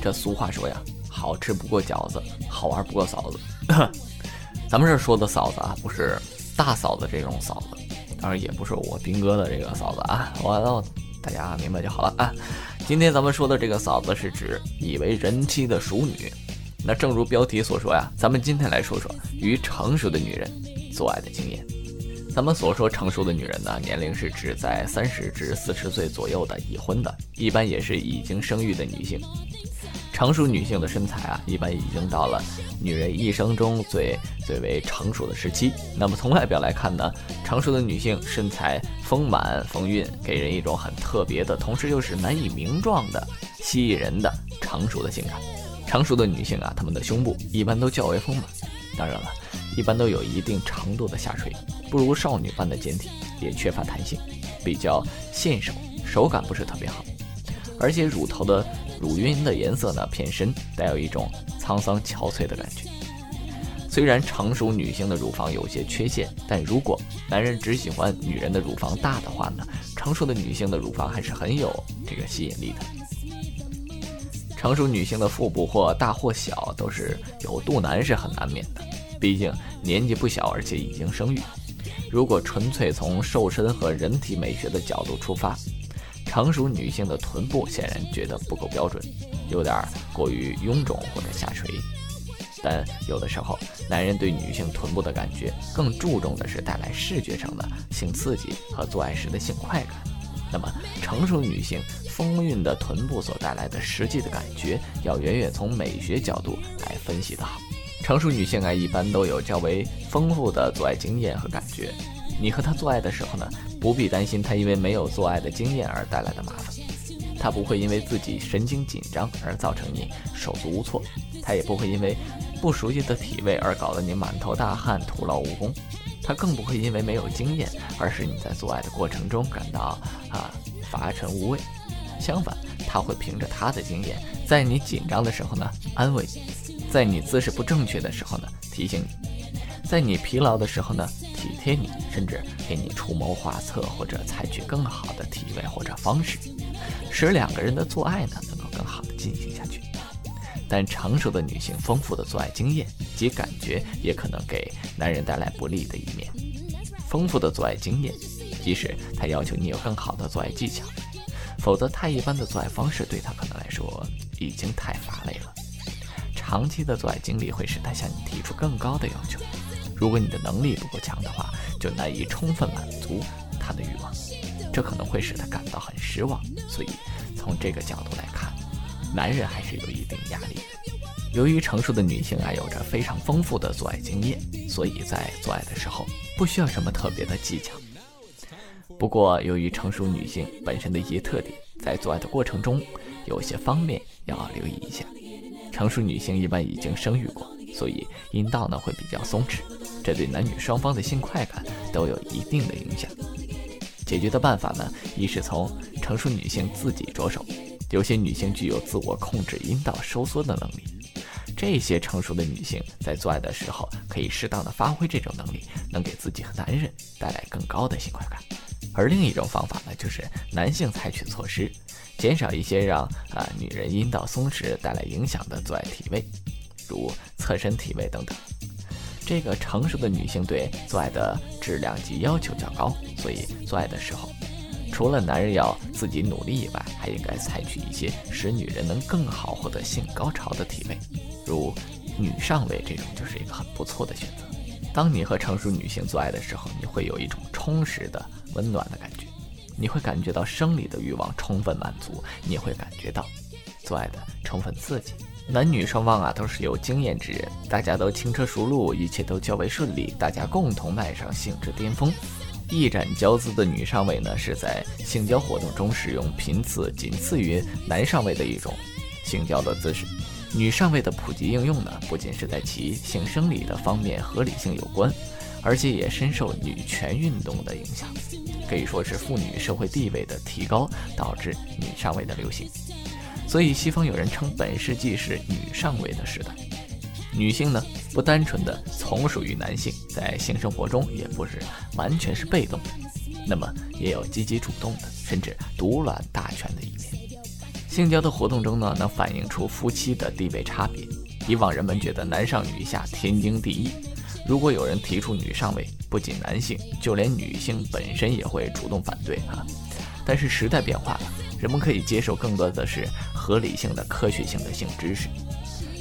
这俗话说呀，好吃不过饺子，好玩不过嫂子。咱们这儿说的嫂子啊，不是大嫂子这种嫂子，当然也不是我兵哥的这个嫂子啊。完了，大家明白就好了啊。今天咱们说的这个嫂子，是指已为人妻的熟女。那正如标题所说呀，咱们今天来说说与成熟的女人做爱的经验。咱们所说成熟的女人呢，年龄是指在三十至四十岁左右的已婚的，一般也是已经生育的女性。成熟女性的身材啊，一般已经到了女人一生中最最为成熟的时期。那么从外表来看呢，成熟的女性身材丰满丰韵，给人一种很特别的，同时又是难以名状的、吸引人的成熟的性感。成熟的女性啊，她们的胸部一般都较为丰满，当然了，一般都有一定程度的下垂。不如少女般的坚挺，也缺乏弹性，比较纤手，手感不是特别好，而且乳头的乳晕的颜色呢偏深，带有一种沧桑憔悴的感觉。虽然成熟女性的乳房有些缺陷，但如果男人只喜欢女人的乳房大的话呢，成熟的女性的乳房还是很有这个吸引力的。成熟女性的腹部或大或小，都是有肚腩是很难免的，毕竟年纪不小，而且已经生育。如果纯粹从瘦身和人体美学的角度出发，成熟女性的臀部显然觉得不够标准，有点过于臃肿或者下垂。但有的时候，男人对女性臀部的感觉更注重的是带来视觉上的性刺激和做爱时的性快感。那么，成熟女性丰韵的臀部所带来的实际的感觉，要远远从美学角度来分析的好。成熟女性啊，一般都有较为丰富的做爱经验和感觉。你和他做爱的时候呢，不必担心他因为没有做爱的经验而带来的麻烦。他不会因为自己神经紧张而造成你手足无措，他也不会因为不熟悉的体位而搞得你满头大汗、徒劳无功。他更不会因为没有经验而使你在做爱的过程中感到啊乏沉无味。相反，他会凭着他的经验，在你紧张的时候呢，安慰你。在你姿势不正确的时候呢，提醒你；在你疲劳的时候呢，体贴你，甚至给你出谋划策，或者采取更好的体位或者方式，使两个人的做爱呢能够更好的进行下去。但成熟的女性丰富的做爱经验及感觉，也可能给男人带来不利的一面。丰富的做爱经验，即使他要求你有更好的做爱技巧，否则太一般的做爱方式对他可能来说已经太乏味了。长期的做爱经历会使他向你提出更高的要求。如果你的能力不够强的话，就难以充分满足他的欲望，这可能会使他感到很失望。所以，从这个角度来看，男人还是有一定压力的。由于成熟的女性啊有着非常丰富的做爱经验，所以在做爱的时候不需要什么特别的技巧。不过，由于成熟女性本身的一些特点，在做爱的过程中，有些方面要留意一下。成熟女性一般已经生育过，所以阴道呢会比较松弛，这对男女双方的性快感都有一定的影响。解决的办法呢，一是从成熟女性自己着手，有些女性具有自我控制阴道收缩的能力，这些成熟的女性在做爱的时候可以适当的发挥这种能力，能给自己和男人带来更高的性快感。而另一种方法呢，就是男性采取措施。减少一些让啊女人阴道松弛带来影响的做爱体位，如侧身体位等等。这个成熟的女性对做爱的质量及要求较高，所以做爱的时候，除了男人要自己努力以外，还应该采取一些使女人能更好获得性高潮的体位，如女上位这种就是一个很不错的选择。当你和成熟女性做爱的时候，你会有一种充实的、温暖的感觉。你会感觉到生理的欲望充分满足，你会感觉到做爱的充分刺激。男女双方啊都是有经验之人，大家都轻车熟路，一切都较为顺利，大家共同迈上性之巅峰。一展娇姿的女上位呢，是在性交活动中使用频次仅次于男上位的一种性交的姿势。女上位的普及应用呢，不仅是在其性生理的方面合理性有关。而且也深受女权运动的影响，可以说是妇女社会地位的提高导致女上位的流行。所以西方有人称本世纪是女上位的时代。女性呢，不单纯的从属于男性，在性生活中也不是完全是被动的，那么也有积极主动的，甚至独揽大权的一面。性交的活动中呢，能反映出夫妻的地位差别。以往人们觉得男上女下天经地义，如果有人提出女上位，不仅男性，就连女性本身也会主动反对啊。但是时代变化了，人们可以接受更多的是合理性的、科学性的性知识。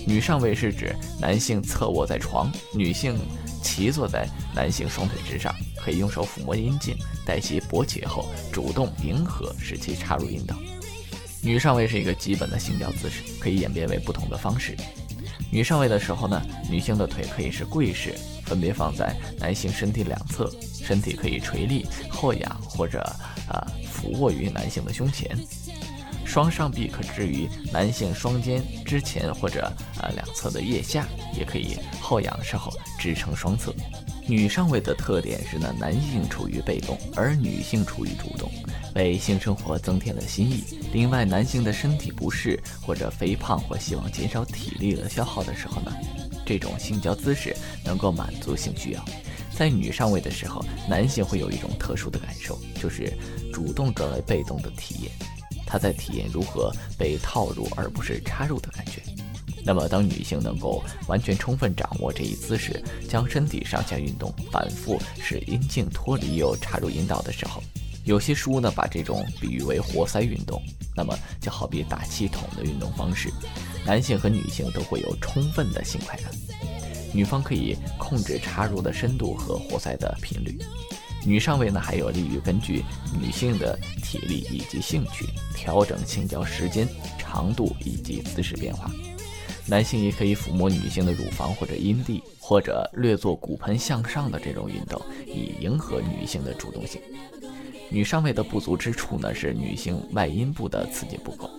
女上位是指男性侧卧在床，女性骑坐在男性双腿之上，可以用手抚摸阴茎，待其勃起后，主动迎合，使其插入阴道。女上位是一个基本的性交姿势，可以演变为不同的方式。女上位的时候呢，女性的腿可以是跪式，分别放在男性身体两侧，身体可以垂立、后仰或者啊俯卧于男性的胸前。双上臂可置于男性双肩之前或者啊两侧的腋下，也可以后仰时候支撑双侧。女上位的特点是呢，男性处于被动，而女性处于主动，为性生活增添了新意。另外，男性的身体不适或者肥胖或希望减少体力的消耗的时候呢，这种性交姿势能够满足性需要。在女上位的时候，男性会有一种特殊的感受，就是主动转为被动的体验，他在体验如何被套入而不是插入的感觉。那么，当女性能够完全充分掌握这一姿势，将身体上下运动，反复使阴茎脱离又插入阴道的时候，有些书呢把这种比喻为活塞运动。那么，就好比打气筒的运动方式，男性和女性都会有充分的性快感。女方可以控制插入的深度和活塞的频率。女上位呢，还有利于根据女性的体力以及兴趣调整性交时间、长度以及姿势变化。男性也可以抚摸女性的乳房或者阴蒂，或者略做骨盆向上的这种运动，以迎合女性的主动性。女上位的不足之处呢，是女性外阴部的刺激不够。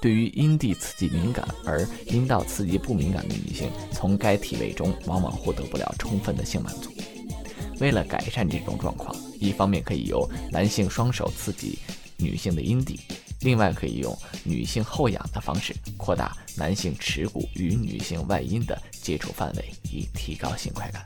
对于阴蒂刺激敏感而阴道刺激不敏感的女性，从该体位中往往获得不了充分的性满足。为了改善这种状况，一方面可以由男性双手刺激女性的阴蒂。另外，可以用女性后仰的方式扩大男性耻骨与女性外阴的接触范围，以提高性快感。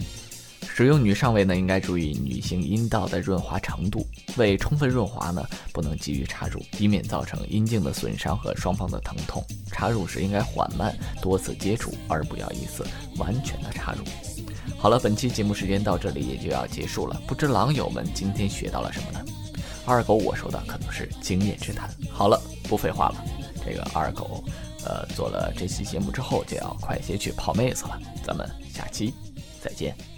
使用女上位呢，应该注意女性阴道的润滑程度。为充分润滑呢，不能急于插入，以免造成阴茎的损伤和双方的疼痛。插入时应该缓慢，多次接触，而不要一次完全的插入。好了，本期节目时间到这里也就要结束了。不知狼友们今天学到了什么呢？二狗，我说的可能是经验之谈。好了，不废话了，这个二狗，呃，做了这期节目之后就要快些去泡妹子了。咱们下期再见。